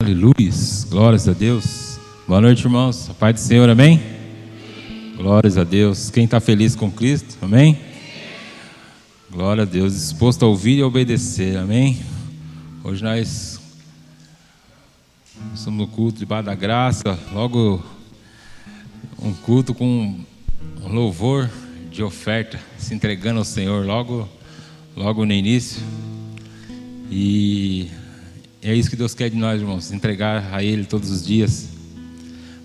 Aleluia, glórias a Deus. Boa noite, irmãos. A paz do Senhor, amém? Glórias a Deus. Quem está feliz com Cristo, amém? Glória a Deus, disposto a ouvir e obedecer, amém? Hoje nós estamos no culto debaixo da graça, logo um culto com um louvor de oferta, se entregando ao Senhor logo, logo no início. E é isso que Deus quer de nós, irmãos, entregar a Ele todos os dias.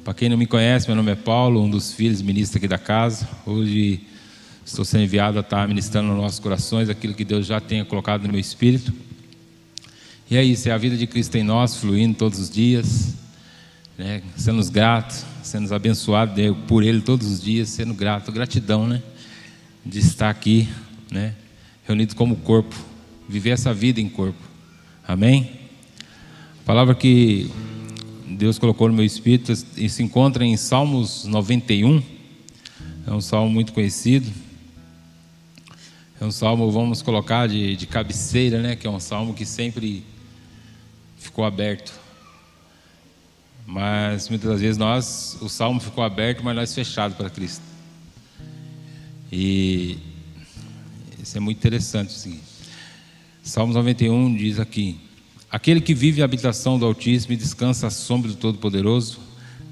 Para quem não me conhece, meu nome é Paulo, um dos filhos ministros aqui da casa. Hoje estou sendo enviado a estar ministrando nos nossos corações aquilo que Deus já tenha colocado no meu espírito. E é isso, é a vida de Cristo em nós, fluindo todos os dias, né? sendo gratos, sendo abençoados por Ele todos os dias, sendo grato, gratidão, né? De estar aqui, né? Reunidos como corpo, viver essa vida em corpo. Amém? Palavra que Deus colocou no meu espírito se encontra em Salmos 91. É um salmo muito conhecido. É um salmo, vamos colocar, de, de cabeceira, né? Que é um salmo que sempre ficou aberto. Mas muitas das vezes nós, o salmo ficou aberto, mas nós fechado para Cristo. E isso é muito interessante. Assim. Salmos 91 diz aqui: Aquele que vive a habitação do Altíssimo e descansa à sombra do Todo-Poderoso,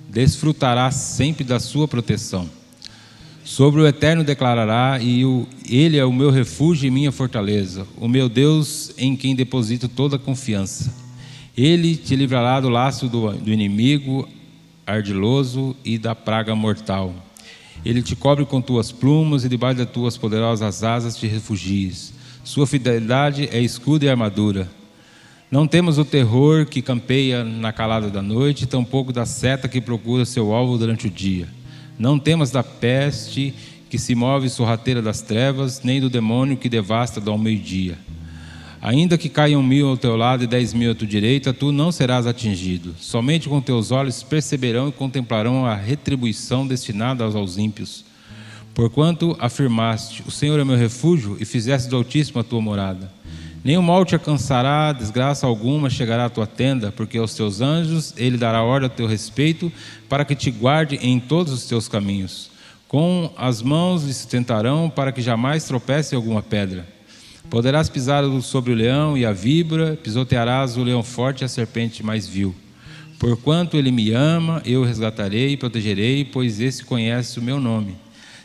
desfrutará sempre da sua proteção. Sobre o Eterno declarará, e o, Ele é o meu refúgio e minha fortaleza, o meu Deus em quem deposito toda a confiança. Ele te livrará do laço do, do inimigo ardiloso e da praga mortal. Ele te cobre com tuas plumas e debaixo das tuas poderosas asas te refugies. Sua fidelidade é escudo e armadura. Não temos o terror que campeia na calada da noite, tampouco da seta que procura seu alvo durante o dia. Não temos da peste que se move sorrateira das trevas, nem do demônio que devasta do meio-dia. Ainda que caiam mil ao teu lado e dez mil à tua direita, tu não serás atingido. Somente com teus olhos perceberão e contemplarão a retribuição destinada aos ímpios. Porquanto afirmaste: O Senhor é meu refúgio, e fizeste do Altíssimo a tua morada. Nenhum mal te alcançará, desgraça alguma chegará à tua tenda, porque aos teus anjos ele dará ordem a teu respeito, para que te guarde em todos os teus caminhos. Com as mãos lhe sustentarão, para que jamais tropece alguma pedra. Poderás pisar sobre o leão e a víbora, pisotearás o leão forte e a serpente mais vil. Porquanto ele me ama, eu resgatarei e protegerei, pois esse conhece o meu nome.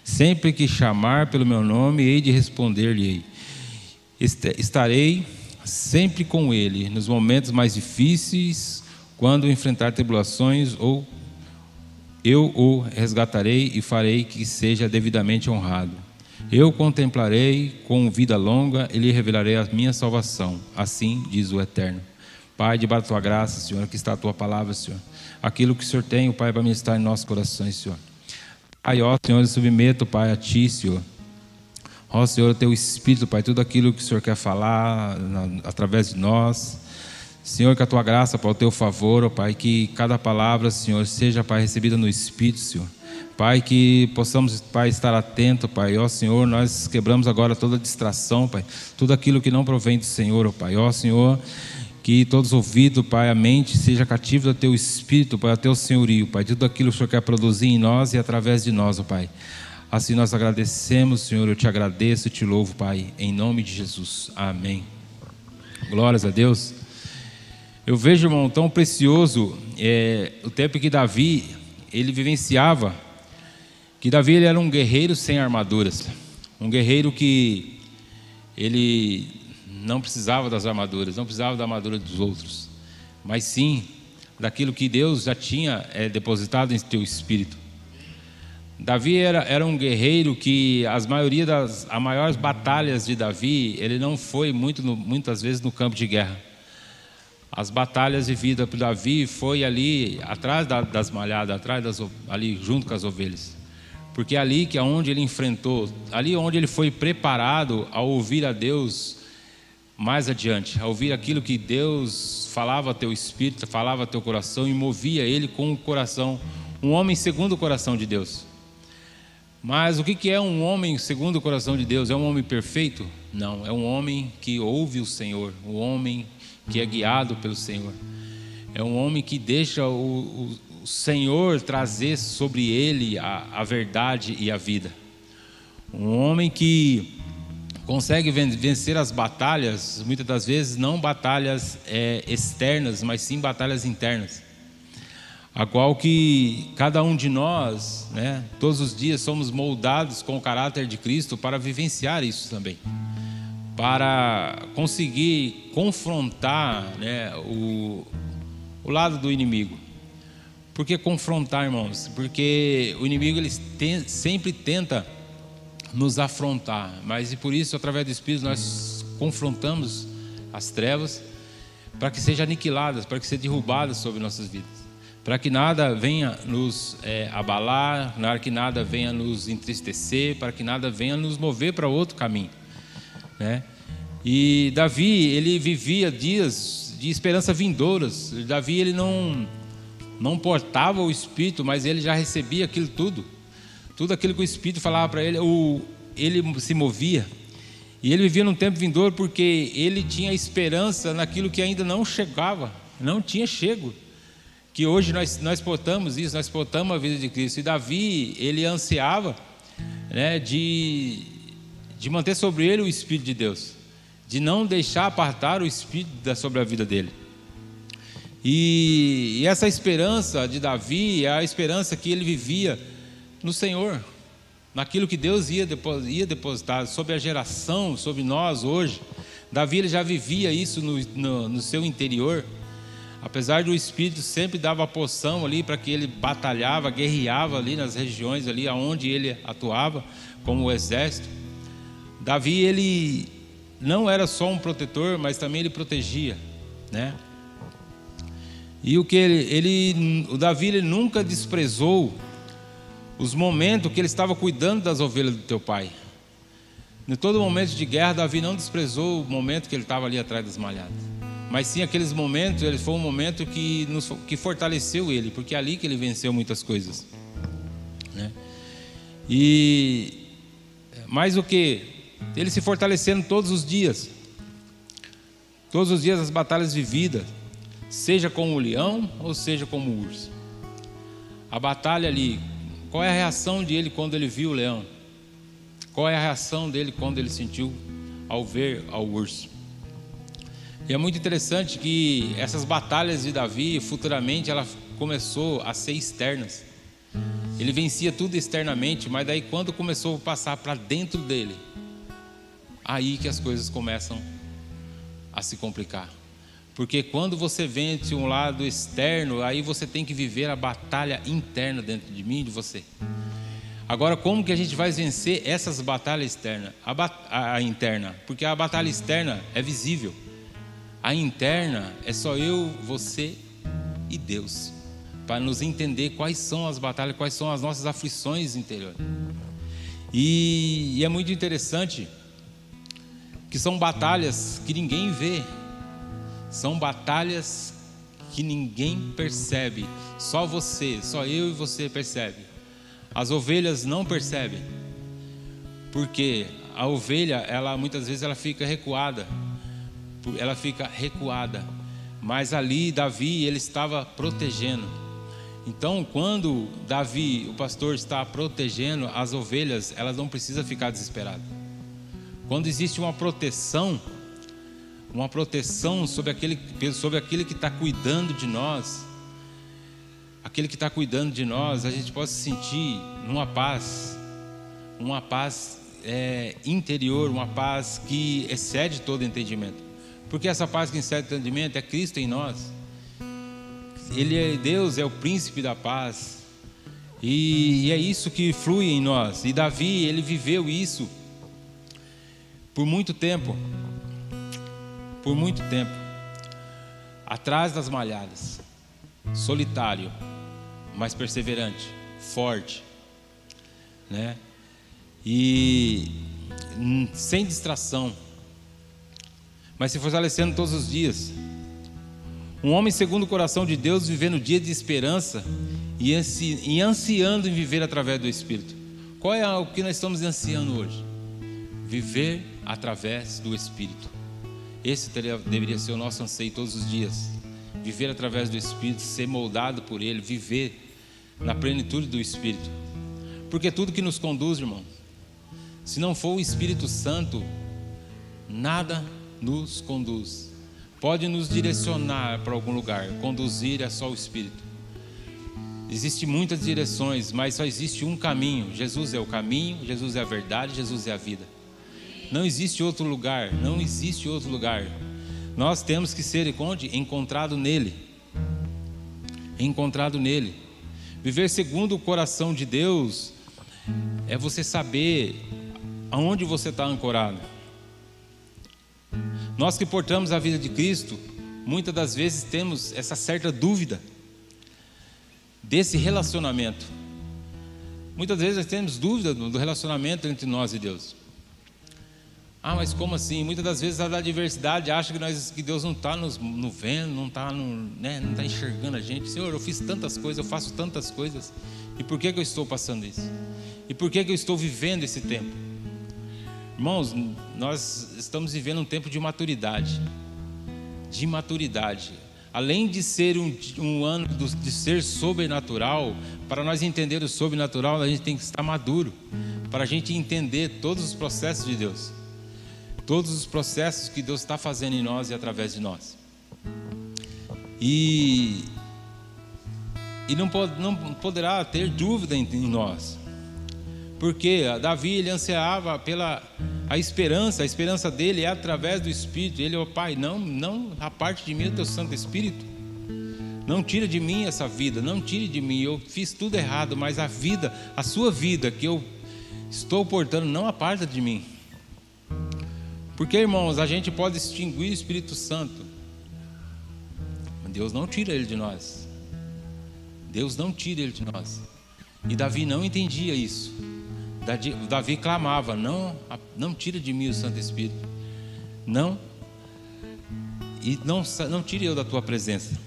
Sempre que chamar pelo meu nome, hei de responder-lhe-ei estarei sempre com ele nos momentos mais difíceis, quando enfrentar tribulações, ou eu o resgatarei e farei que seja devidamente honrado. Eu contemplarei com vida longa e lhe revelarei a minha salvação. Assim diz o Eterno. Pai, debaixo da tua graça, Senhor, aqui está a tua palavra, Senhor. Aquilo que o Senhor tem, o Pai, para ministrar em nossos corações, Senhor. Pai, ó Senhor, eu submeto, Pai, a Ti, Senhor Ó Senhor, o teu Espírito, Pai, tudo aquilo que o Senhor quer falar na, através de nós. Senhor, que a tua graça, Pai, o teu favor, ó Pai, que cada palavra, Senhor, seja, Pai, recebida no Espírito, Senhor. Pai, que possamos, Pai, estar atento, Pai. Ó Senhor, nós quebramos agora toda distração, Pai. Tudo aquilo que não provém do Senhor, ó Pai. Ó Senhor, que todos ouvidos, Pai, a mente seja cativa do teu Espírito, Pai, ao teu senhorio, Pai. Tudo aquilo que o Senhor quer produzir em nós e através de nós, ó Pai. Assim nós agradecemos, Senhor, eu te agradeço e te louvo, Pai, em nome de Jesus. Amém. Glórias a Deus. Eu vejo, irmão, tão precioso é, o tempo que Davi, ele vivenciava, que Davi ele era um guerreiro sem armaduras, um guerreiro que ele não precisava das armaduras, não precisava da armadura dos outros, mas sim daquilo que Deus já tinha é, depositado em teu espírito. Davi era, era um guerreiro que as maioria das as maiores batalhas de Davi ele não foi muito no, muitas vezes no campo de guerra. As batalhas de vida para Davi foi ali atrás da, das malhadas, atrás das, ali junto com as ovelhas, porque ali que é onde ele enfrentou, ali onde ele foi preparado a ouvir a Deus mais adiante, a ouvir aquilo que Deus falava ao teu espírito, falava ao teu coração e movia ele com o coração, um homem segundo o coração de Deus. Mas o que é um homem segundo o coração de Deus? É um homem perfeito? Não, é um homem que ouve o Senhor, um homem que é guiado pelo Senhor. É um homem que deixa o, o, Senhor trazer sobre ele a, a verdade e a vida. Um homem que consegue vencer as batalhas, muitas das vezes não batalhas é, externas, mas sim batalhas internas. A qual que cada um de nós, né, todos os dias somos moldados com o caráter de Cristo para vivenciar isso também, para conseguir confrontar né, o, o lado do inimigo. Por que confrontar, irmãos? Porque o inimigo ele tem, sempre tenta nos afrontar, mas e por isso, através do Espírito, nós confrontamos as trevas para que sejam aniquiladas, para que sejam derrubadas sobre nossas vidas, para que nada venha nos é, abalar, para que nada venha nos entristecer, para que nada venha nos mover para outro caminho, né? E Davi, ele vivia dias de esperança vindouras. Davi, ele não não portava o espírito, mas ele já recebia aquilo tudo tudo aquilo que o Espírito falava para ele, o, ele se movia. E ele vivia num tempo vindouro porque ele tinha esperança naquilo que ainda não chegava, não tinha chego. Que hoje nós, nós portamos isso, nós portamos a vida de Cristo. E Davi, ele ansiava né, de, de manter sobre ele o Espírito de Deus, de não deixar apartar o Espírito da, sobre a vida dele. E, e essa esperança de Davi é a esperança que ele vivia no Senhor, naquilo que Deus ia depositar sobre a geração, sobre nós hoje. Davi ele já vivia isso no, no, no seu interior, apesar do Espírito sempre dava poção ali para que ele batalhava, guerreava ali nas regiões ali aonde ele atuava como o exército. Davi ele não era só um protetor, mas também ele protegia, né? E o que ele, ele o Davi ele nunca desprezou os momentos que ele estava cuidando das ovelhas do teu pai. Em todo momento de guerra, Davi não desprezou o momento que ele estava ali atrás das malhadas. Mas sim aqueles momentos, ele foi um momento que, nos, que fortaleceu ele, porque é ali que ele venceu muitas coisas. Né? E mais o que? Ele se fortalecendo todos os dias. Todos os dias as batalhas vividas, seja como o leão ou seja como o urso. A batalha ali qual é a reação dele quando ele viu o leão? Qual é a reação dele quando ele sentiu ao ver ao urso? E é muito interessante que essas batalhas de Davi, futuramente, ela começou a ser externas. Ele vencia tudo externamente, mas daí quando começou a passar para dentro dele, aí que as coisas começam a se complicar. Porque quando você vence um lado externo, aí você tem que viver a batalha interna dentro de mim e de você. Agora, como que a gente vai vencer essas batalhas externas? A, bat a interna, porque a batalha externa é visível. A interna é só eu, você e Deus, para nos entender quais são as batalhas, quais são as nossas aflições interiores. E, e é muito interessante que são batalhas que ninguém vê, são batalhas que ninguém percebe, só você, só eu e você percebe. As ovelhas não percebem, porque a ovelha, ela muitas vezes ela fica recuada, ela fica recuada. Mas ali Davi ele estava protegendo. Então, quando Davi, o pastor, está protegendo as ovelhas, elas não precisam ficar desesperadas. Quando existe uma proteção, uma proteção sobre aquele, sobre aquele que está cuidando de nós, aquele que está cuidando de nós, a gente possa sentir uma paz, uma paz é, interior, uma paz que excede todo entendimento. Porque essa paz que excede entendimento é Cristo em nós. Ele é Deus, é o príncipe da paz. E, e é isso que flui em nós. E Davi, ele viveu isso por muito tempo por muito tempo, atrás das malhadas, solitário, mas perseverante, forte, né? E sem distração, mas se fortalecendo todos os dias. Um homem segundo o coração de Deus, vivendo dia de esperança e, ansiando em viver através do Espírito. Qual é o que nós estamos ansiando hoje? Viver através do Espírito. Esse deveria ser o nosso anseio todos os dias. viver através do Espírito, ser moldado por Ele, viver na plenitude do Espírito. Porque tudo que nos conduz, irmão, se não for o Espírito Santo, nada nos conduz. Pode nos direcionar para algum lugar, conduzir é só o Espírito. Existem muitas direções, mas só existe um caminho. Jesus é o caminho, Jesus é a verdade, Jesus é a vida. Não existe outro lugar, não existe outro lugar. Nós temos que ser onde? Encontrado nele. Encontrado nele. Viver segundo o coração de Deus é você saber aonde você está ancorado. Nós que portamos a vida de Cristo, muitas das vezes temos essa certa dúvida desse relacionamento. Muitas vezes nós temos dúvida do relacionamento entre nós e Deus. Ah, mas como assim? Muitas das vezes a adversidade acha que, nós, que Deus não está nos no vendo, não está né, tá enxergando a gente. Senhor, eu fiz tantas coisas, eu faço tantas coisas. E por que, que eu estou passando isso? E por que, que eu estou vivendo esse tempo? Irmãos, nós estamos vivendo um tempo de maturidade. De maturidade além de ser um, um ano de ser sobrenatural, para nós entender o sobrenatural, a gente tem que estar maduro, para a gente entender todos os processos de Deus, todos os processos que Deus está fazendo em nós e através de nós. E, e não, não poderá ter dúvida em, em nós, porque Davi ele ansiava pela a esperança, a esperança dele é através do Espírito. Ele, ó oh, Pai, não, não a parte de mim o teu Santo Espírito. Não tira de mim essa vida, não tire de mim. Eu fiz tudo errado, mas a vida, a sua vida que eu estou portando, não aparta de mim. Porque, irmãos, a gente pode extinguir o Espírito Santo, mas Deus não tira ele de nós. Deus não tira ele de nós. E Davi não entendia isso. Davi clamava: Não, não tira de mim o Santo Espírito. Não. E não, não tire eu da tua presença.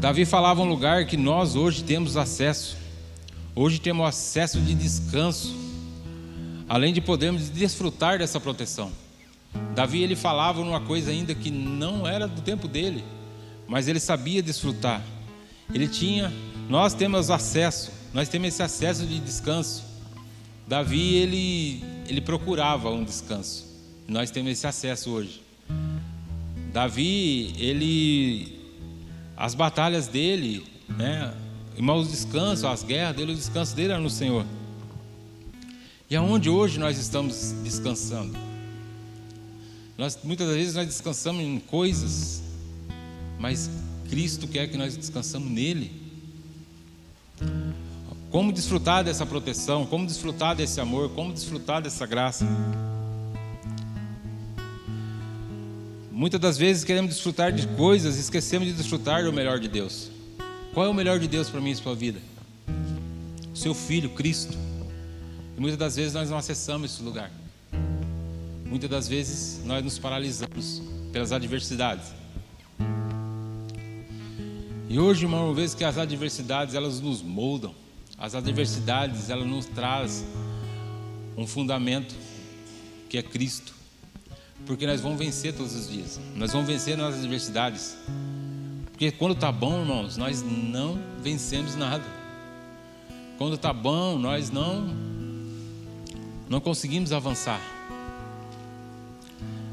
Davi falava um lugar que nós hoje temos acesso. Hoje temos acesso de descanso. Além de podermos desfrutar dessa proteção. Davi ele falava numa coisa ainda que não era do tempo dele, mas ele sabia desfrutar. Ele tinha, nós temos acesso nós temos esse acesso de descanso. Davi, ele, ele procurava um descanso. Nós temos esse acesso hoje. Davi, ele. As batalhas dele, né? Irmãos, descanso, as guerras dele, o descanso dele era no Senhor. E aonde hoje nós estamos descansando? Nós, muitas vezes nós descansamos em coisas, mas Cristo quer que nós descansamos nele. Como desfrutar dessa proteção, como desfrutar desse amor, como desfrutar dessa graça. Muitas das vezes queremos desfrutar de coisas e esquecemos de desfrutar do melhor de Deus. Qual é o melhor de Deus para mim e sua vida? Seu filho, Cristo. E muitas das vezes nós não acessamos esse lugar. Muitas das vezes nós nos paralisamos pelas adversidades. E hoje, irmão, uma vez que as adversidades elas nos moldam, as adversidades, ela nos traz um fundamento que é Cristo. Porque nós vamos vencer todos os dias. Nós vamos vencer nas adversidades. Porque quando está bom, irmãos, nós não vencemos nada. Quando está bom, nós não não conseguimos avançar.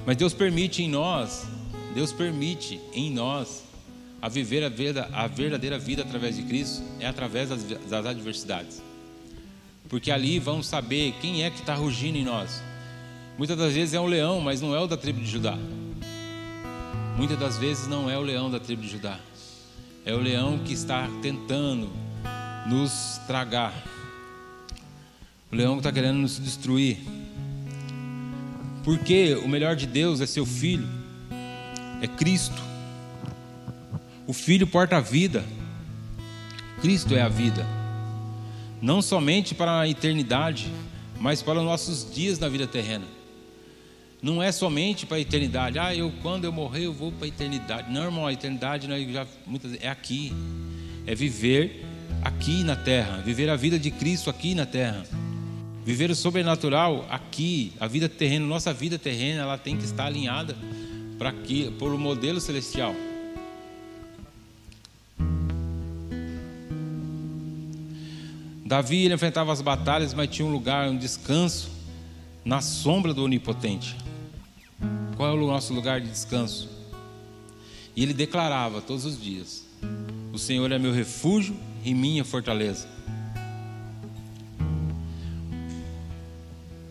Mas Deus permite em nós, Deus permite em nós a viver a, vida, a verdadeira vida através de Cristo é através das, das adversidades. Porque ali vamos saber quem é que está rugindo em nós. Muitas das vezes é um leão, mas não é o da tribo de Judá. Muitas das vezes não é o leão da tribo de Judá. É o leão que está tentando nos tragar. O leão que está querendo nos destruir. Porque o melhor de Deus é seu filho, é Cristo. O Filho porta a vida. Cristo é a vida. Não somente para a eternidade, mas para os nossos dias na vida terrena. Não é somente para a eternidade. Ah, eu quando eu morrer eu vou para a eternidade. Não, irmão, a eternidade nós já muitas é aqui. É viver aqui na terra, viver a vida de Cristo aqui na terra. Viver o sobrenatural aqui, a vida terrena, nossa vida terrena, ela tem que estar alinhada para que por o modelo celestial. Davi ele enfrentava as batalhas, mas tinha um lugar, um descanso na sombra do Onipotente. Qual é o nosso lugar de descanso? E ele declarava todos os dias: O Senhor é meu refúgio e minha fortaleza.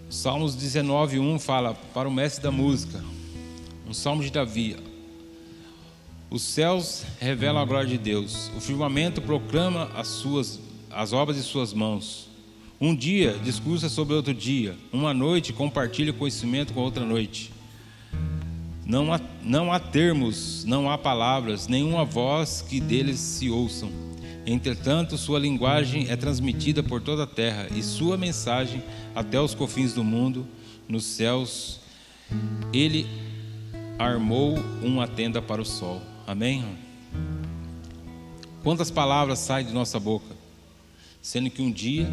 Salmos 19, 1 fala para o mestre da música, um salmo de Davi. Os céus revelam a glória de Deus, o firmamento proclama as suas as obras de suas mãos. Um dia discursa sobre outro dia, uma noite compartilha conhecimento com outra noite. Não há, não há termos, não há palavras, nenhuma voz que deles se ouçam. Entretanto, sua linguagem é transmitida por toda a terra e sua mensagem até os confins do mundo, nos céus. Ele armou uma tenda para o sol. Amém? Quantas palavras saem de nossa boca? Sendo que um dia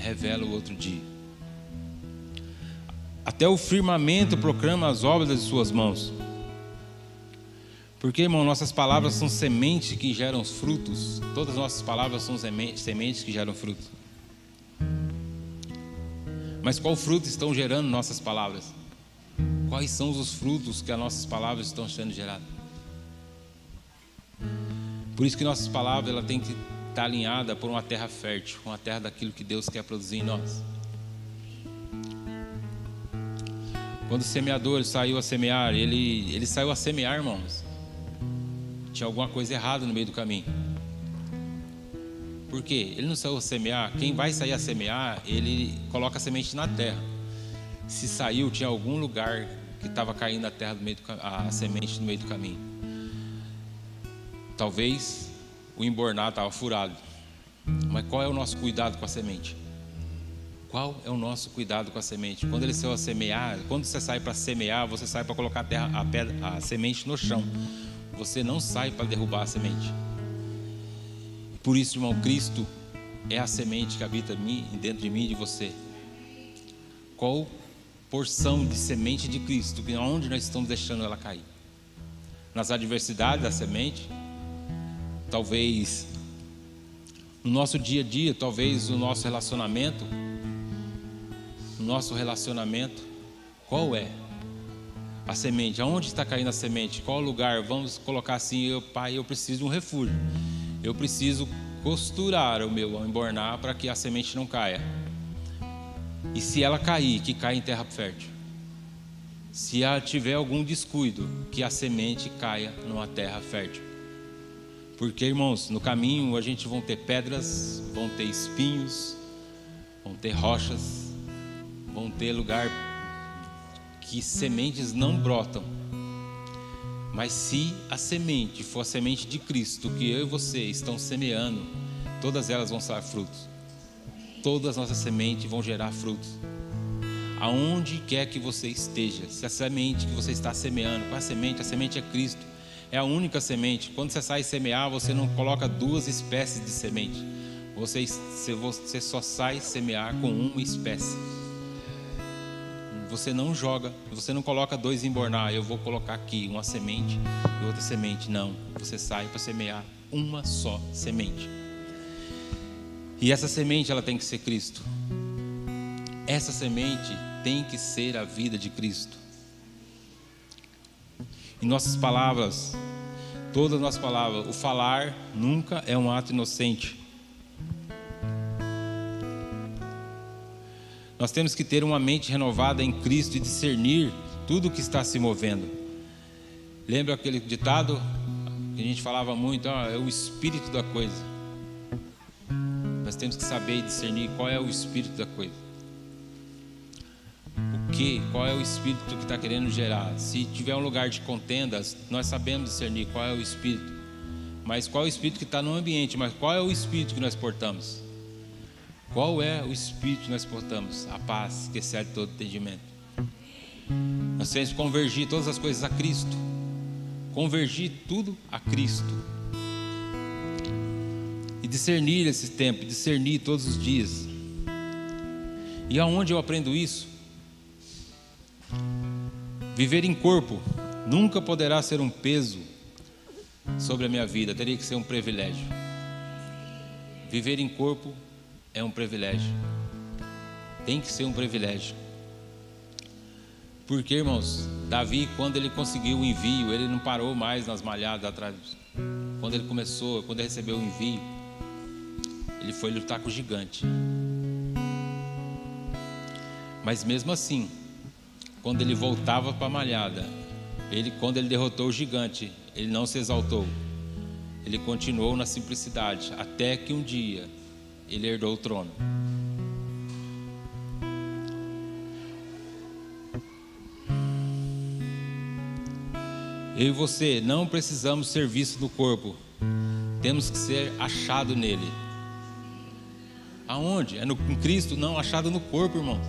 revela o outro dia. Até o firmamento proclama as obras de suas mãos. Porque, irmão, nossas palavras são sementes que geram frutos. Todas as nossas palavras são sementes que geram frutos. Mas qual fruto estão gerando nossas palavras? Quais são os frutos que as nossas palavras estão sendo geradas? Por isso que nossas palavras ela tem que está alinhada por uma terra fértil, uma terra daquilo que Deus quer produzir em nós. Quando o semeador saiu a semear, ele, ele saiu a semear, irmãos. Tinha alguma coisa errada no meio do caminho. Por quê? Ele não saiu a semear. Quem vai sair a semear, ele coloca a semente na terra. Se saiu, tinha algum lugar que estava caindo a terra do meio do, a semente no meio do caminho. Talvez o embornado estava furado. Mas qual é o nosso cuidado com a semente? Qual é o nosso cuidado com a semente? Quando ele saiu a semear, quando você sai para semear, você sai para colocar a, terra, a, pedra, a semente no chão. Você não sai para derrubar a semente. Por isso, irmão, Cristo é a semente que habita mim, dentro de mim e de você. Qual porção de semente de Cristo, onde nós estamos deixando ela cair? Nas adversidades da semente, talvez no nosso dia a dia, talvez no nosso relacionamento, no nosso relacionamento, qual é a semente? Aonde está caindo a semente? Qual lugar? Vamos colocar assim, eu, pai, eu preciso de um refúgio. Eu preciso costurar o meu, embornar para que a semente não caia. E se ela cair, que caia em terra fértil. Se ela tiver algum descuido, que a semente caia numa terra fértil. Porque, irmãos, no caminho a gente vão ter pedras, vão ter espinhos, vão ter rochas, vão ter lugar que sementes não brotam. Mas se a semente for a semente de Cristo, que eu e você estão semeando, todas elas vão dar frutos. Todas as nossas sementes vão gerar frutos. Aonde quer que você esteja, se a semente que você está semeando, qual a semente? A semente é Cristo é a única semente. Quando você sai semear, você não coloca duas espécies de semente. Você, você só sai semear com uma espécie. Você não joga, você não coloca dois embornar. Eu vou colocar aqui uma semente e outra semente. Não, você sai para semear uma só semente. E essa semente ela tem que ser Cristo. Essa semente tem que ser a vida de Cristo. Em nossas palavras, todas as nossas palavras, o falar nunca é um ato inocente. Nós temos que ter uma mente renovada em Cristo e discernir tudo o que está se movendo. Lembra aquele ditado que a gente falava muito, é o espírito da coisa. Nós temos que saber discernir qual é o espírito da coisa que, qual é o espírito que está querendo gerar. Se tiver um lugar de contendas, nós sabemos discernir qual é o espírito. Mas qual é o espírito que está no ambiente? Mas qual é o espírito que nós portamos? Qual é o espírito que nós portamos? A paz que excede todo entendimento. Nós temos que convergir todas as coisas a Cristo. Convergir tudo a Cristo. E discernir esse tempo, discernir todos os dias. E aonde eu aprendo isso? Viver em corpo, nunca poderá ser um peso sobre a minha vida, teria que ser um privilégio. Viver em corpo é um privilégio. Tem que ser um privilégio. Porque, irmãos, Davi, quando ele conseguiu o envio, ele não parou mais nas malhadas atrás. Quando ele começou, quando ele recebeu o envio, ele foi lutar com o gigante. Mas mesmo assim, quando ele voltava para a malhada, ele, quando ele derrotou o gigante, ele não se exaltou. Ele continuou na simplicidade, até que um dia ele herdou o trono. Eu e você não precisamos ser vistos no corpo, temos que ser achado nele. Aonde? É no, em Cristo? Não, achado no corpo, irmão.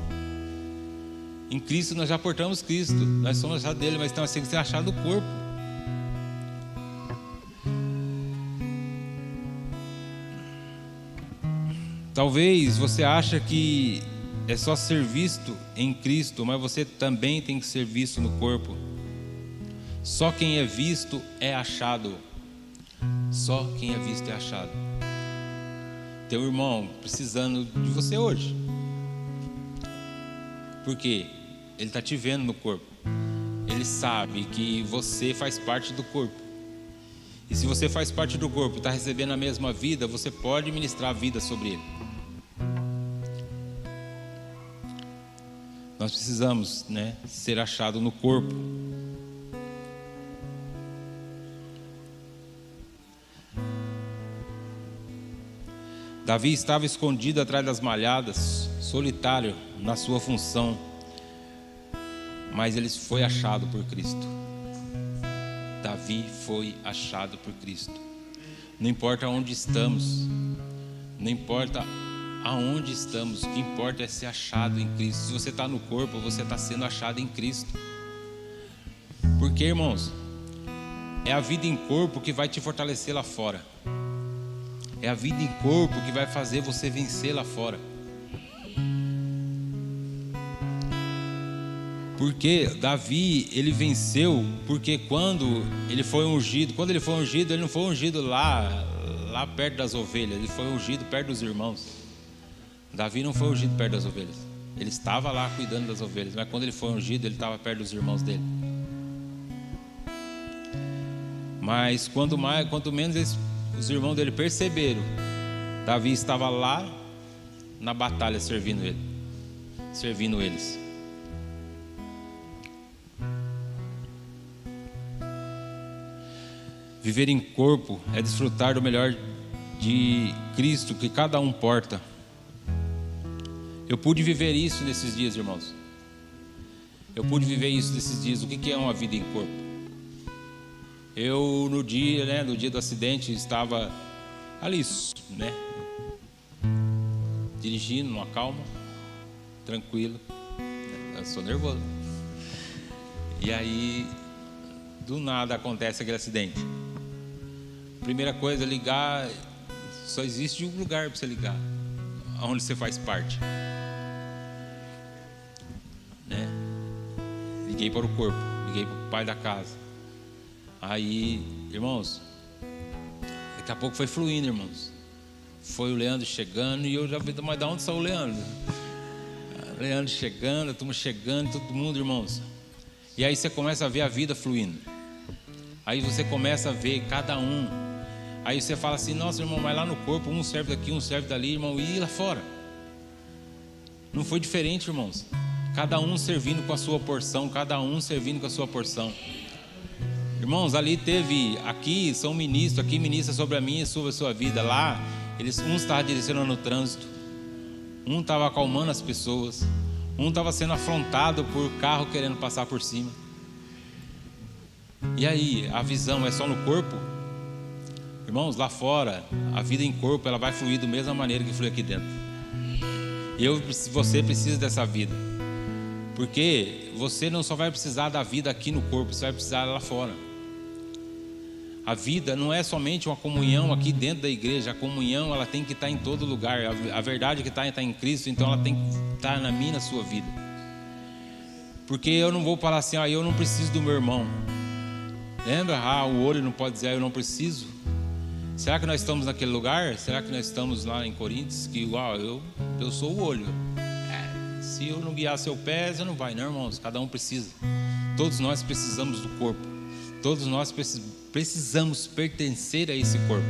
Em Cristo nós já portamos Cristo, nós somos achados dele, mas temos que ser achados no corpo. Talvez você acha que é só ser visto em Cristo, mas você também tem que ser visto no corpo. Só quem é visto é achado. Só quem é visto é achado. Teu irmão precisando de você hoje. Porque ele está te vendo no corpo. Ele sabe que você faz parte do corpo. E se você faz parte do corpo está recebendo a mesma vida, você pode ministrar a vida sobre ele. Nós precisamos né, ser achado no corpo. Davi estava escondido atrás das malhadas, solitário na sua função, mas ele foi achado por Cristo. Davi foi achado por Cristo. Não importa onde estamos, não importa aonde estamos, o que importa é ser achado em Cristo. Se você está no corpo, você está sendo achado em Cristo. Porque, irmãos, é a vida em corpo que vai te fortalecer lá fora. É a vida em corpo que vai fazer você vencer lá fora. Porque Davi, ele venceu, porque quando ele foi ungido, quando ele foi ungido, ele não foi ungido lá, lá perto das ovelhas, ele foi ungido perto dos irmãos. Davi não foi ungido perto das ovelhas. Ele estava lá cuidando das ovelhas, mas quando ele foi ungido, ele estava perto dos irmãos dele. Mas quando mais, quanto menos eles os irmãos dele perceberam. Davi estava lá na batalha servindo ele, servindo eles. Viver em corpo é desfrutar do melhor de Cristo que cada um porta. Eu pude viver isso nesses dias, irmãos. Eu pude viver isso nesses dias. O que é uma vida em corpo? Eu no dia, né, no dia do acidente estava ali, né, dirigindo numa calma, tranquilo. Eu sou nervoso. E aí, do nada acontece aquele acidente. Primeira coisa, ligar. Só existe um lugar para você ligar, onde você faz parte. Né? Liguei para o corpo, liguei para o pai da casa. Aí, irmãos, daqui a pouco foi fluindo, irmãos. Foi o Leandro chegando e eu já vi, mas da onde saiu o Leandro? Leandro chegando, a turma chegando, todo mundo, irmãos. E aí você começa a ver a vida fluindo. Aí você começa a ver cada um. Aí você fala assim, nossa irmão, mas lá no corpo, um serve daqui, um serve dali, irmão, e lá fora. Não foi diferente, irmãos. Cada um servindo com a sua porção, cada um servindo com a sua porção. Irmãos, ali teve, aqui são ministros, aqui ministra sobre a minha e sobre a sua vida. Lá, eles, um estava direcionando o trânsito, um estava acalmando as pessoas, um estava sendo afrontado por carro querendo passar por cima. E aí, a visão é só no corpo? Irmãos, lá fora, a vida em corpo, ela vai fluir da mesma maneira que flui aqui dentro. E eu, você precisa dessa vida. Porque você não só vai precisar da vida aqui no corpo, você vai precisar lá fora. A vida não é somente uma comunhão aqui dentro da igreja, a comunhão ela tem que estar em todo lugar. A verdade que está está em Cristo, então ela tem que estar na minha, na sua vida. Porque eu não vou falar assim, ah, eu não preciso do meu irmão. Lembra? Ah, o olho não pode dizer, ah, eu não preciso. Será que nós estamos naquele lugar? Será que nós estamos lá em Coríntios? Que, uau, eu, eu sou o olho. É, se eu não guiar seu pé, você não vai, não, irmãos? Cada um precisa. Todos nós precisamos do corpo. Todos nós precisamos pertencer a esse corpo.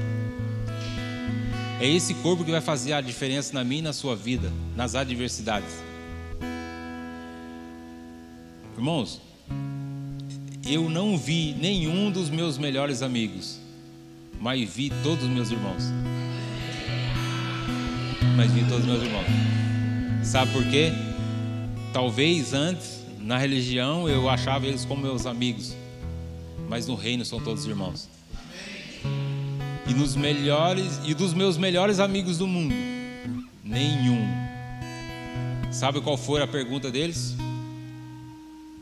É esse corpo que vai fazer a diferença na minha e na sua vida, nas adversidades. Irmãos, eu não vi nenhum dos meus melhores amigos, mas vi todos os meus irmãos. Mas vi todos os meus irmãos. Sabe por quê? Talvez antes, na religião, eu achava eles como meus amigos, mas no reino são todos irmãos. E nos melhores e dos meus melhores amigos do mundo, nenhum. Sabe qual foi a pergunta deles?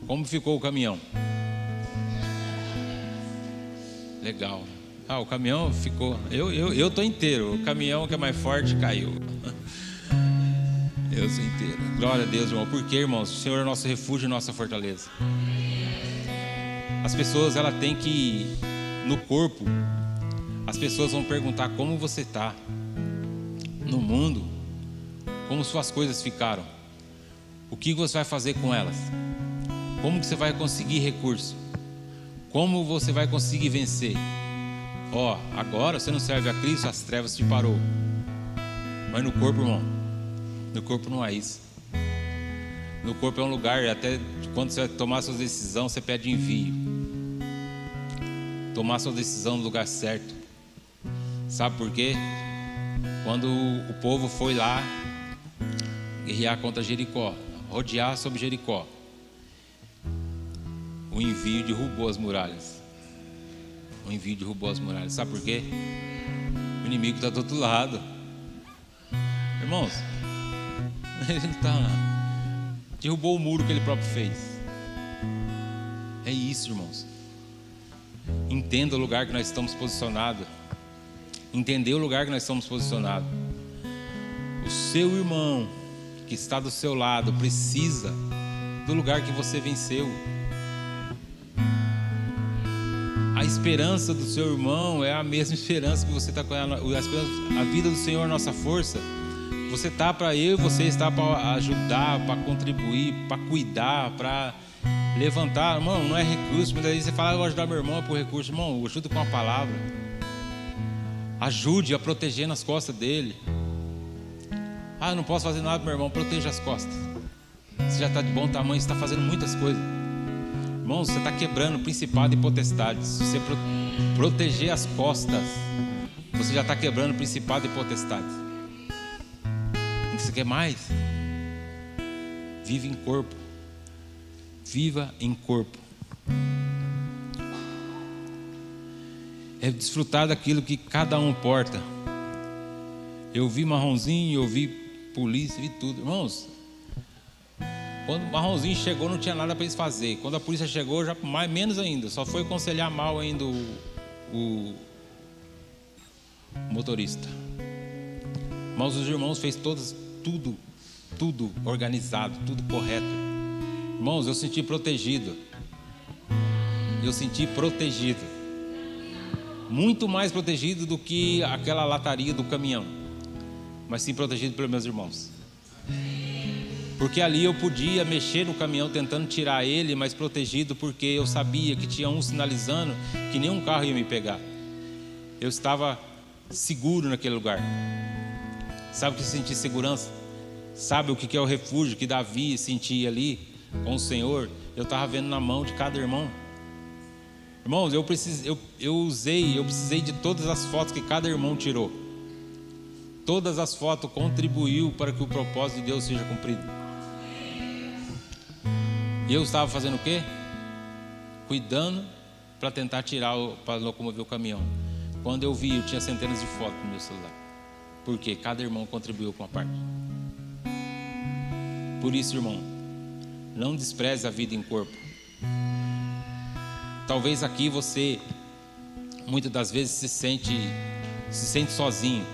Como ficou o caminhão? Legal. Ah, o caminhão ficou. Eu, eu, eu tô inteiro. O caminhão que é mais forte caiu. Eu sou inteiro. Glória a Deus, irmão. Por quê, irmãos? O Senhor é nosso refúgio e nossa fortaleza. As pessoas, ela tem que no corpo. As pessoas vão perguntar como você está no mundo, como suas coisas ficaram, o que você vai fazer com elas. Como que você vai conseguir recurso? Como você vai conseguir vencer? Ó, agora você não serve a Cristo, as trevas te parou. Mas no corpo, irmão, no corpo não é isso. No corpo é um lugar, até quando você tomar sua decisão, você pede envio. Tomar sua decisão no lugar certo. Sabe por quê? Quando o povo foi lá guerrear contra Jericó, rodear sobre Jericó, o envio derrubou as muralhas. O envio derrubou as muralhas. Sabe por quê? O inimigo está do outro lado. Irmãos, ele está. Derrubou o muro que ele próprio fez. É isso, irmãos. Entenda o lugar que nós estamos posicionados. Entender o lugar que nós estamos posicionados. O seu irmão que está do seu lado precisa do lugar que você venceu. Esperança do seu irmão é a mesma esperança que você está com ela. A vida do Senhor é nossa força. Você está para eu você está para ajudar, para contribuir, para cuidar, para levantar. Irmão, não é recurso. Muitas vezes você fala, ah, eu vou ajudar meu irmão por recurso. Irmão, ajuda com a palavra. Ajude a proteger nas costas dele. Ah, não posso fazer nada, meu irmão. Proteja as costas. Você já está de bom tamanho, está fazendo muitas coisas. Irmãos, você está quebrando principado e potestades. Se você pro, proteger as costas, você já está quebrando principado e potestades. Você quer mais? Vive em corpo. Viva em corpo. É desfrutar daquilo que cada um porta. Eu vi marronzinho, eu vi polícia, vi tudo. Irmãos, quando o marronzinho chegou, não tinha nada para eles fazer. Quando a polícia chegou, já mais, menos ainda. Só foi aconselhar mal ainda o, o motorista. Mas os irmãos fez todos, tudo, tudo organizado, tudo correto. Irmãos, eu senti protegido. Eu senti protegido. Muito mais protegido do que aquela lataria do caminhão. Mas sim protegido pelos meus irmãos. Porque ali eu podia mexer no caminhão tentando tirar ele, mas protegido, porque eu sabia que tinha um sinalizando que nenhum carro ia me pegar. Eu estava seguro naquele lugar. Sabe o que sentir segurança? Sabe o que é o refúgio que Davi sentia ali com o Senhor? Eu estava vendo na mão de cada irmão. Irmãos, eu, eu, eu usei, eu precisei de todas as fotos que cada irmão tirou. Todas as fotos contribuiu para que o propósito de Deus seja cumprido. E eu estava fazendo o quê? Cuidando para tentar tirar, para locomover o caminhão. Quando eu vi, eu tinha centenas de fotos no meu celular. Porque cada irmão contribuiu com a parte. Por isso, irmão, não despreze a vida em corpo. Talvez aqui você, muitas das vezes, se sente, se sente sozinho.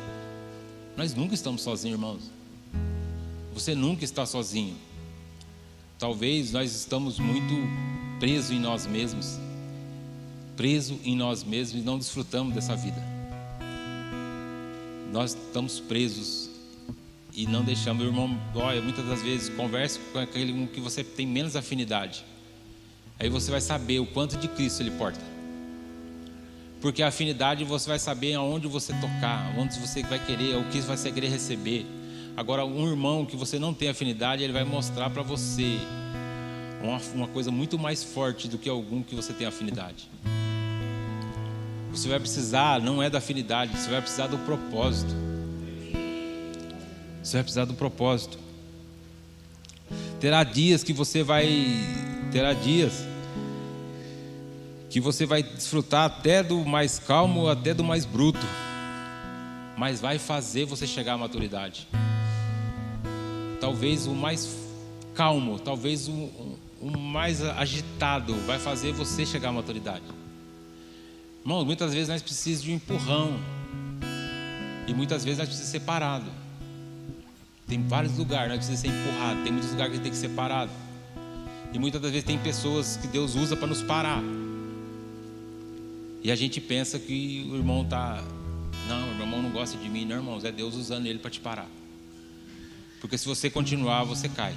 Nós nunca estamos sozinhos, irmãos. Você nunca está sozinho. Talvez nós estamos muito presos em nós mesmos. preso em nós mesmos e não desfrutamos dessa vida. Nós estamos presos e não deixamos, o irmão, olha, muitas das vezes converse com aquele com que você tem menos afinidade. Aí você vai saber o quanto de Cristo ele porta. Porque a afinidade você vai saber aonde você tocar, onde você vai querer, o que você vai querer receber. Agora, um irmão que você não tem afinidade, ele vai mostrar para você uma, uma coisa muito mais forte do que algum que você tem afinidade. Você vai precisar, não é da afinidade, você vai precisar do propósito. Você vai precisar do propósito. Terá dias que você vai. Terá dias que você vai desfrutar até do mais calmo, até do mais bruto. Mas vai fazer você chegar à maturidade. Talvez o mais calmo, talvez o, o mais agitado vai fazer você chegar à maturidade. Irmãos, muitas vezes nós precisamos de um empurrão. E muitas vezes nós precisamos ser parados. Tem vários lugares nós precisamos ser empurrados. Tem muitos lugares que tem que ser parado. E muitas das vezes tem pessoas que Deus usa para nos parar. E a gente pensa que o irmão está. Não, o irmão não gosta de mim, não, irmãos. É Deus usando ele para te parar. Porque se você continuar, você cai.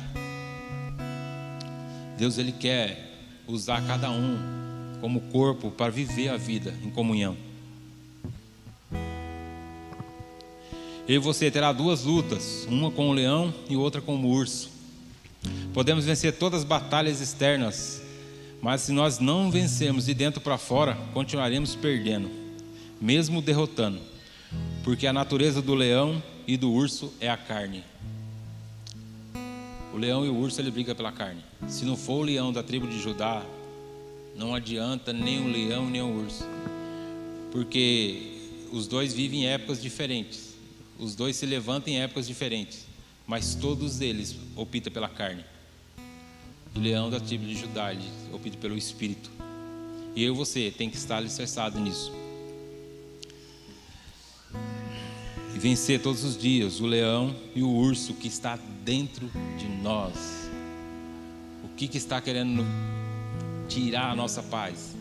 Deus ele quer usar cada um como corpo para viver a vida em comunhão. Eu e você terá duas lutas, uma com o leão e outra com o urso. Podemos vencer todas as batalhas externas, mas se nós não vencermos de dentro para fora, continuaremos perdendo, mesmo derrotando, porque a natureza do leão e do urso é a carne. O leão e o urso ele briga pela carne. Se não for o leão da tribo de Judá, não adianta nem o leão nem o urso. Porque os dois vivem em épocas diferentes. Os dois se levantam em épocas diferentes, mas todos eles optam pela carne. O leão da tribo de Judá ele opta pelo espírito. E eu e você tem que estar alicerçado nisso. E vencer todos os dias o leão e o urso que está dentro de nós. O que, que está querendo tirar a nossa paz?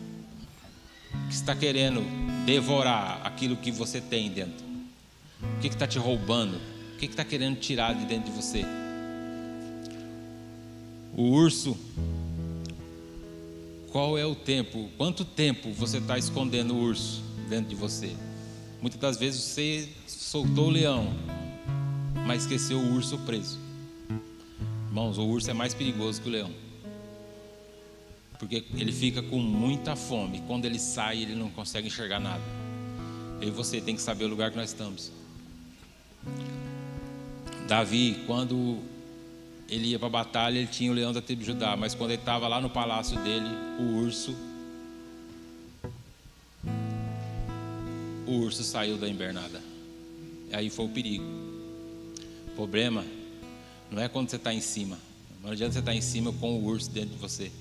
O que está querendo devorar aquilo que você tem dentro? O que está te roubando? O que está querendo tirar de dentro de você? O urso, qual é o tempo? Quanto tempo você está escondendo o urso dentro de você? Muitas das vezes você soltou o leão, mas esqueceu o urso preso. Irmãos, o urso é mais perigoso que o leão. Porque ele fica com muita fome. Quando ele sai, ele não consegue enxergar nada. Eu e você tem que saber o lugar que nós estamos. Davi, quando ele ia para a batalha, ele tinha o leão da tribo de Judá, mas quando ele estava lá no palácio dele, o urso o urso saiu da invernada. Aí foi o perigo. O problema não é quando você está em cima. Não adianta você estar tá em cima com o urso dentro de você.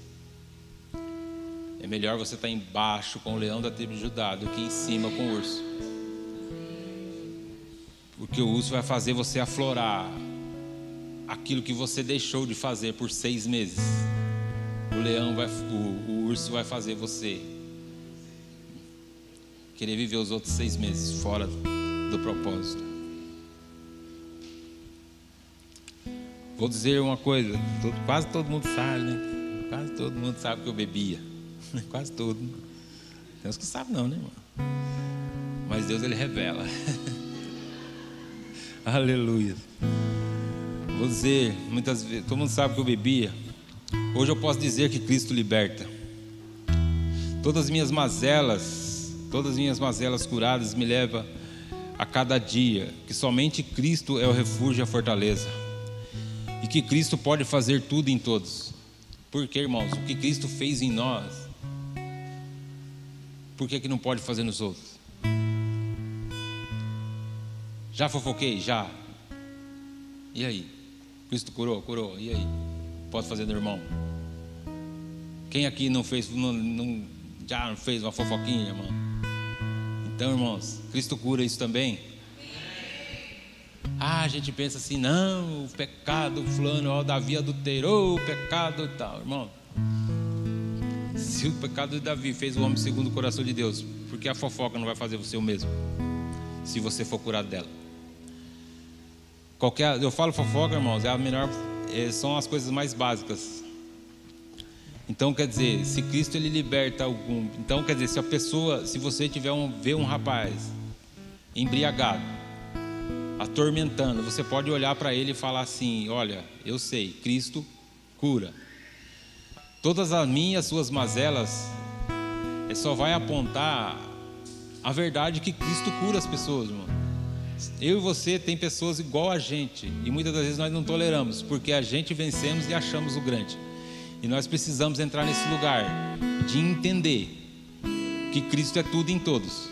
É melhor você estar tá embaixo com o leão da tribo de Judá do que em cima com o urso. Porque o urso vai fazer você aflorar aquilo que você deixou de fazer por seis meses. O leão vai, o, o urso vai fazer você querer viver os outros seis meses fora do propósito. Vou dizer uma coisa, todo, quase todo mundo sabe, né? Quase todo mundo sabe que eu bebia. Quase todo. Tem uns que sabem não, né, irmão? Mas Deus ele revela. Aleluia. Vou dizer, muitas vezes, todo mundo sabe que eu bebia. Hoje eu posso dizer que Cristo liberta. Todas as minhas mazelas, todas as minhas mazelas curadas me levam a cada dia que somente Cristo é o refúgio e a fortaleza. E que Cristo pode fazer tudo em todos. Porque, irmãos, o que Cristo fez em nós, por que, que não pode fazer nos outros? Já fofoquei? Já. E aí? Cristo curou? Curou. E aí? Pode fazer no irmão? Quem aqui não fez, não, não, já fez uma fofoquinha, irmão? Então, irmãos, Cristo cura isso também? Ah, a gente pensa assim, não, o pecado, fulano, ó, Davi adulterou, o pecado e tal, irmão. Se o pecado de Davi fez o homem segundo o coração de Deus, por que a fofoca não vai fazer você o mesmo? Se você for curado dela. Qualquer, eu falo fofoca, irmãos, é a melhor, é, são as coisas mais básicas. Então quer dizer, se Cristo ele liberta algum, então quer dizer, se a pessoa, se você tiver um ver um rapaz embriagado, atormentando, você pode olhar para ele e falar assim: Olha, eu sei, Cristo cura. Todas as minhas, suas mazelas, é só vai apontar a verdade que Cristo cura as pessoas, irmão. Eu e você tem pessoas igual a gente e muitas das vezes nós não toleramos porque a gente vencemos e achamos o grande. E nós precisamos entrar nesse lugar de entender que Cristo é tudo em todos.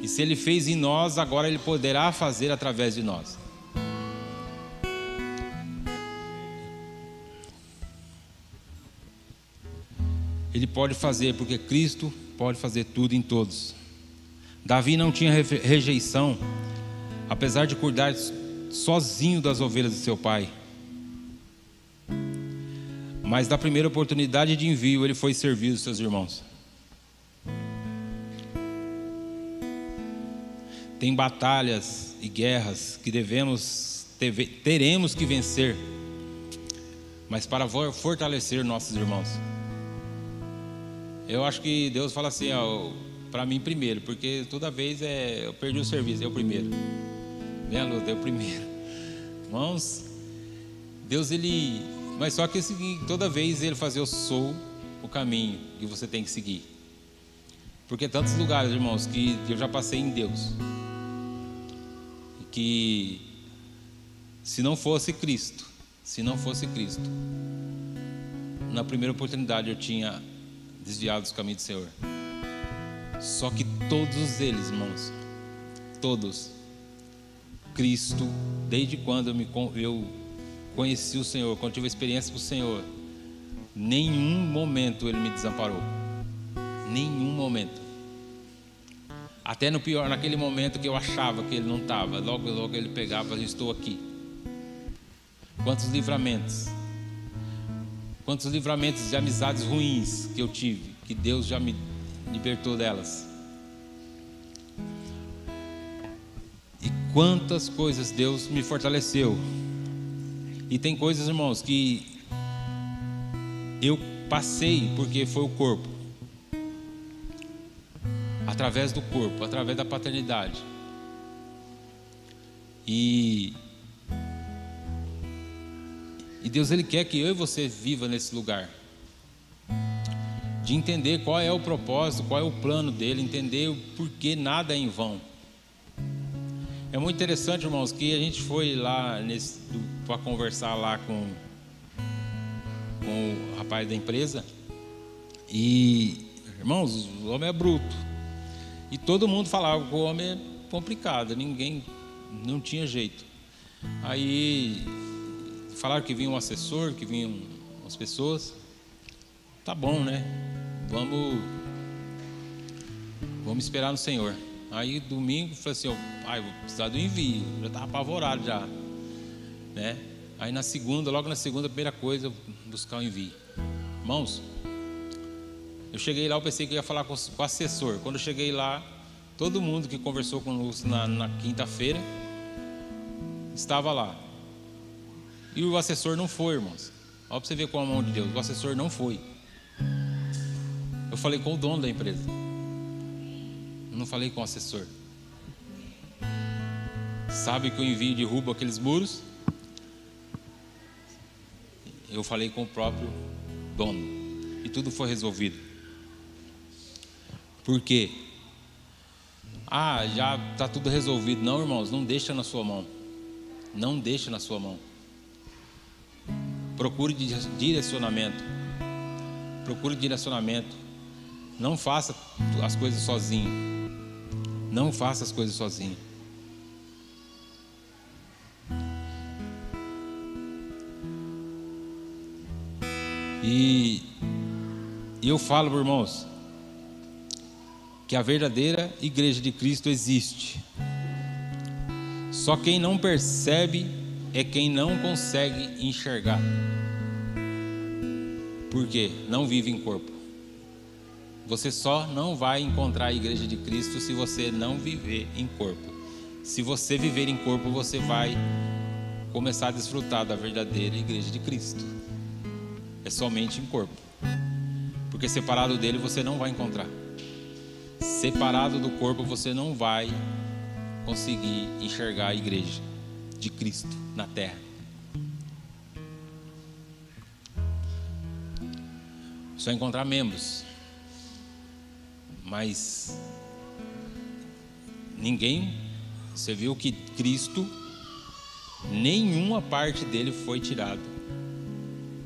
E se Ele fez em nós, agora Ele poderá fazer através de nós. Ele pode fazer, porque Cristo pode fazer tudo em todos. Davi não tinha rejeição, apesar de cuidar sozinho das ovelhas de seu pai. Mas da primeira oportunidade de envio, ele foi servir os seus irmãos. Tem batalhas e guerras que devemos teremos que vencer, mas para fortalecer nossos irmãos. Eu acho que Deus fala assim, para mim primeiro, porque toda vez é eu perdi o serviço, o primeiro. A luta, o primeiro. Irmãos, Deus ele mas só que toda vez ele fazia eu sou o caminho que você tem que seguir. Porque tantos lugares, irmãos, que eu já passei em Deus. Que se não fosse Cristo, se não fosse Cristo, na primeira oportunidade eu tinha desviado dos caminhos do Senhor. Só que todos eles, irmãos, todos, Cristo, desde quando eu me eu conheci o Senhor, quando tive experiência com o Senhor, nenhum momento Ele me desamparou. Nenhum momento. Até no pior, naquele momento que eu achava que Ele não estava, logo, logo Ele pegava, estou aqui. Quantos livramentos. Quantos livramentos de amizades ruins que eu tive, que Deus já me libertou delas. E quantas coisas Deus me fortaleceu. E tem coisas, irmãos, que eu passei porque foi o corpo. Através do corpo, através da paternidade. E e Deus ele quer que eu e você viva nesse lugar. De entender qual é o propósito, qual é o plano dele, entender o porquê nada é em vão. É muito interessante, irmãos, que a gente foi lá para conversar lá com, com o rapaz da empresa. E, irmãos, o homem é bruto. E todo mundo falava que o homem é complicado, ninguém não tinha jeito. Aí falaram que vinha um assessor, que vinham umas pessoas. Tá bom, né? Vamos vamos esperar no Senhor. Aí domingo falei assim, pai, vou precisar do envio. já estava apavorado já. Né? Aí na segunda, logo na segunda, primeira coisa, buscar o envio. Irmãos, eu cheguei lá, eu pensei que ia falar com, com o assessor. Quando eu cheguei lá, todo mundo que conversou conosco na, na quinta-feira estava lá. E o assessor não foi, irmãos. Olha para você ver com a mão de Deus. O assessor não foi. Eu falei com o dono da empresa não falei com o assessor. Sabe que o envio derruba aqueles muros? Eu falei com o próprio dono. E tudo foi resolvido. Por quê? Ah, já está tudo resolvido. Não, irmãos, não deixa na sua mão. Não deixa na sua mão. Procure direcionamento. Procure direcionamento. Não faça as coisas sozinho. Não faça as coisas sozinho. E, e eu falo, irmãos, que a verdadeira igreja de Cristo existe. Só quem não percebe é quem não consegue enxergar. Por quê? Não vive em corpo. Você só não vai encontrar a igreja de Cristo se você não viver em corpo. Se você viver em corpo, você vai começar a desfrutar da verdadeira igreja de Cristo. É somente em corpo. Porque separado dele você não vai encontrar. Separado do corpo você não vai conseguir enxergar a igreja de Cristo na terra. Só encontrar membros. Mas ninguém, você viu que Cristo, nenhuma parte dele foi tirada.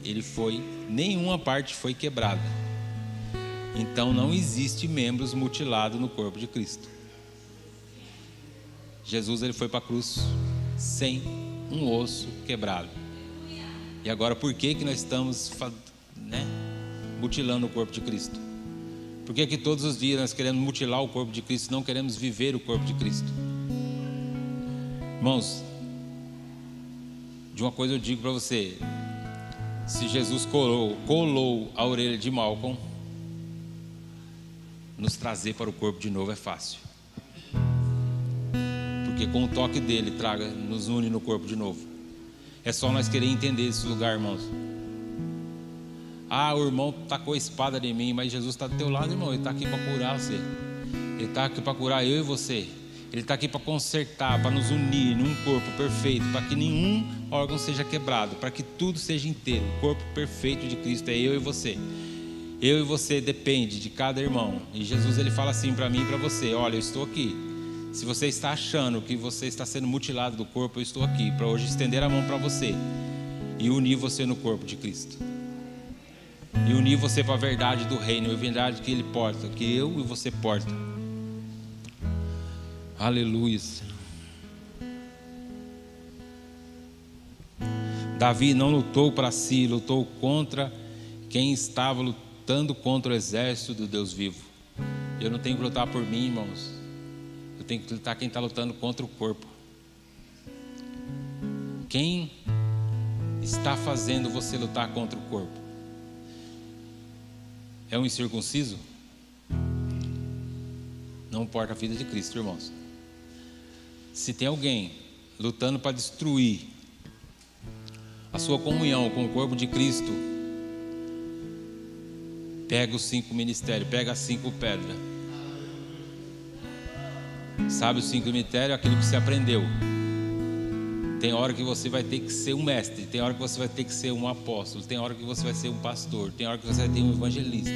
Ele foi, nenhuma parte foi quebrada. Então não existe membros mutilados no corpo de Cristo. Jesus ele foi para a cruz sem um osso quebrado. E agora por que que nós estamos, né, mutilando o corpo de Cristo? Por que que todos os dias nós queremos mutilar o corpo de Cristo, não queremos viver o corpo de Cristo? Irmãos, de uma coisa eu digo para você, se Jesus colou, colou a orelha de Malcolm, nos trazer para o corpo de novo é fácil. Porque com o toque dele traga, nos une no corpo de novo. É só nós querer entender esse lugar, irmãos. Ah, o irmão tacou a espada em mim, mas Jesus está do teu lado, irmão. Ele está aqui para curar você. Ele está aqui para curar eu e você. Ele está aqui para consertar, para nos unir num corpo perfeito, para que nenhum órgão seja quebrado, para que tudo seja inteiro. O corpo perfeito de Cristo é eu e você. Eu e você depende de cada irmão. E Jesus ele fala assim para mim e para você: Olha, eu estou aqui. Se você está achando que você está sendo mutilado do corpo, eu estou aqui para hoje estender a mão para você e unir você no corpo de Cristo. E unir você para a verdade do reino, a verdade que ele porta, que eu e você porta. Aleluia. Davi não lutou para si, lutou contra quem estava lutando contra o exército do Deus vivo. Eu não tenho que lutar por mim, irmãos. Eu tenho que lutar quem está lutando contra o corpo. Quem está fazendo você lutar contra o corpo? É um incircunciso? Não importa a vida de Cristo, irmãos. Se tem alguém lutando para destruir a sua comunhão com o corpo de Cristo, Pega os cinco ministérios, pega as cinco pedras. Sabe os cinco ministérios? Aquilo que você aprendeu. Tem hora que você vai ter que ser um mestre, tem hora que você vai ter que ser um apóstolo, tem hora que você vai ser um pastor, tem hora que você vai ter um evangelista.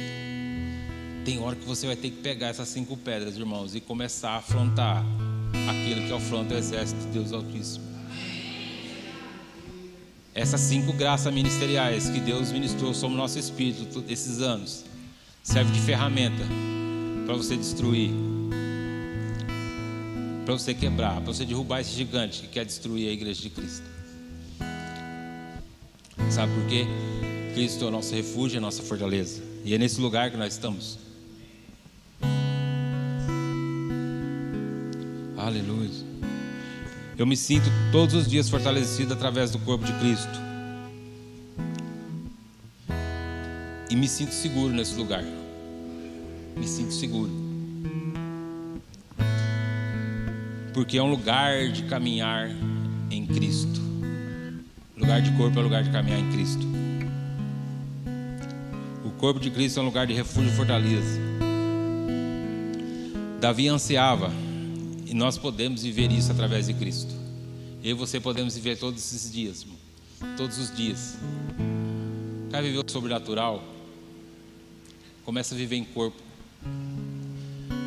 Tem hora que você vai ter que pegar essas cinco pedras, irmãos, e começar a afrontar aquilo que afronta o exército de Deus Altíssimo. Essas cinco graças ministeriais que Deus ministrou sobre o nosso espírito esses anos serve de ferramenta para você destruir, para você quebrar, para você derrubar esse gigante que quer destruir a igreja de Cristo. Sabe por quê? Cristo é o nosso refúgio, é a nossa fortaleza. E é nesse lugar que nós estamos. Aleluia. Eu me sinto todos os dias fortalecido através do corpo de Cristo. E me sinto seguro nesse lugar. Me sinto seguro. Porque é um lugar de caminhar em Cristo. Lugar de corpo é lugar de caminhar em Cristo. O corpo de Cristo é um lugar de refúgio e fortaleza. Davi ansiava nós podemos viver isso através de Cristo. Eu e você podemos viver todos esses dias, todos os dias. Quer viver o sobrenatural? Começa a viver em corpo.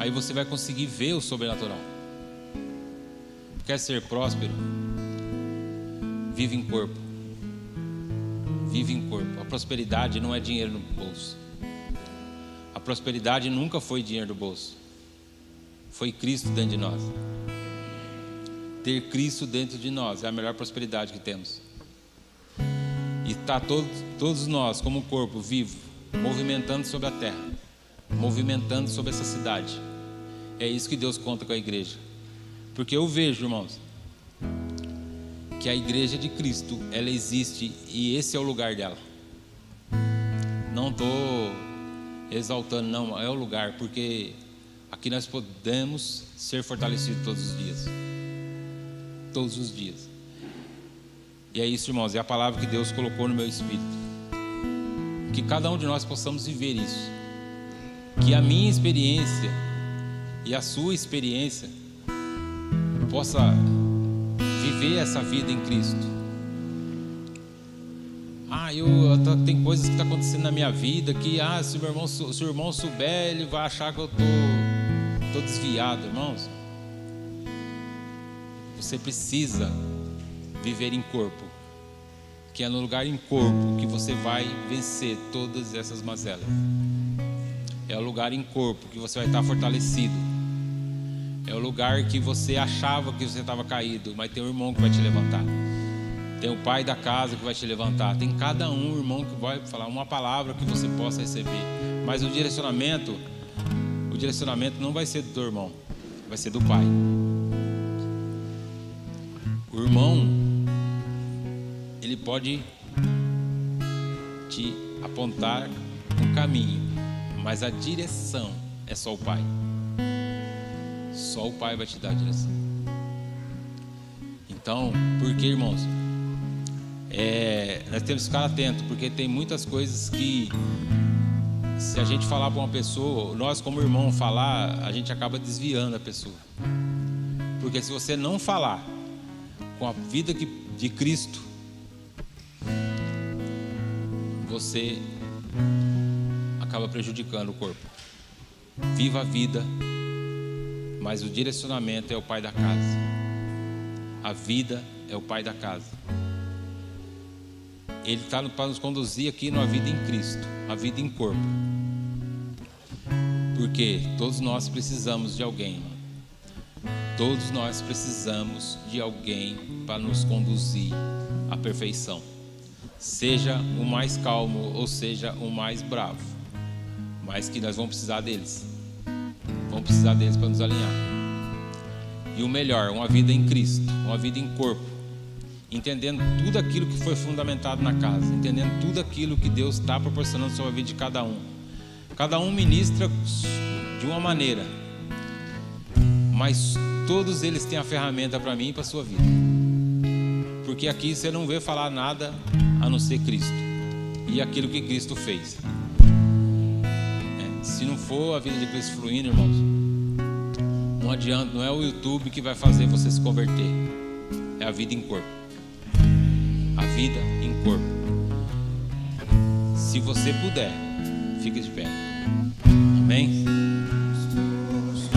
Aí você vai conseguir ver o sobrenatural. Quer ser próspero? Vive em corpo. Vive em corpo. A prosperidade não é dinheiro no bolso. A prosperidade nunca foi dinheiro no bolso foi Cristo dentro de nós. Ter Cristo dentro de nós é a melhor prosperidade que temos. E está todos, todos nós, como corpo vivo, movimentando sobre a terra, movimentando sobre essa cidade. É isso que Deus conta com a igreja. Porque eu vejo, irmãos, que a igreja de Cristo, ela existe e esse é o lugar dela. Não estou exaltando, não, é o lugar, porque aqui nós podemos ser fortalecidos todos os dias. Todos os dias. E é isso, irmãos, é a palavra que Deus colocou no meu espírito. Que cada um de nós possamos viver isso. Que a minha experiência e a sua experiência possa viver essa vida em Cristo ah, eu, tem coisas que estão tá acontecendo na minha vida que, ah, se o irmão, irmão souber, ele vai achar que eu tô, desviado, irmãos. Você precisa viver em corpo, que é no lugar em corpo que você vai vencer todas essas mazelas. É o lugar em corpo que você vai estar fortalecido. É o lugar que você achava que você estava caído, mas tem um irmão que vai te levantar. Tem o pai da casa que vai te levantar. Tem cada um irmão que vai falar uma palavra que você possa receber. Mas o direcionamento, o direcionamento não vai ser do teu irmão, vai ser do pai. O irmão, ele pode te apontar o caminho, mas a direção é só o pai. Só o pai vai te dar a direção. Então, por que, irmãos? é, nós temos que ficar atento, porque tem muitas coisas que, se a gente falar para uma pessoa, nós como irmão falar, a gente acaba desviando a pessoa. Porque se você não falar com a vida de Cristo, você acaba prejudicando o corpo. Viva a vida, mas o direcionamento é o pai da casa. A vida é o pai da casa. Ele está para nos conduzir aqui numa vida em Cristo, a vida em corpo. Porque todos nós precisamos de alguém. Todos nós precisamos de alguém para nos conduzir à perfeição. Seja o mais calmo ou seja o mais bravo. Mas que nós vamos precisar deles. Vamos precisar deles para nos alinhar. E o melhor, uma vida em Cristo, uma vida em corpo entendendo tudo aquilo que foi fundamentado na casa, entendendo tudo aquilo que Deus está proporcionando sobre a vida de cada um. Cada um ministra de uma maneira, mas todos eles têm a ferramenta para mim e para sua vida. Porque aqui você não vê falar nada a não ser Cristo e aquilo que Cristo fez. É, se não for a vida de Cristo fluindo, irmãos, não adianta, não é o YouTube que vai fazer você se converter, é a vida em corpo a vida em corpo. Se você puder, fique de pé. Amém?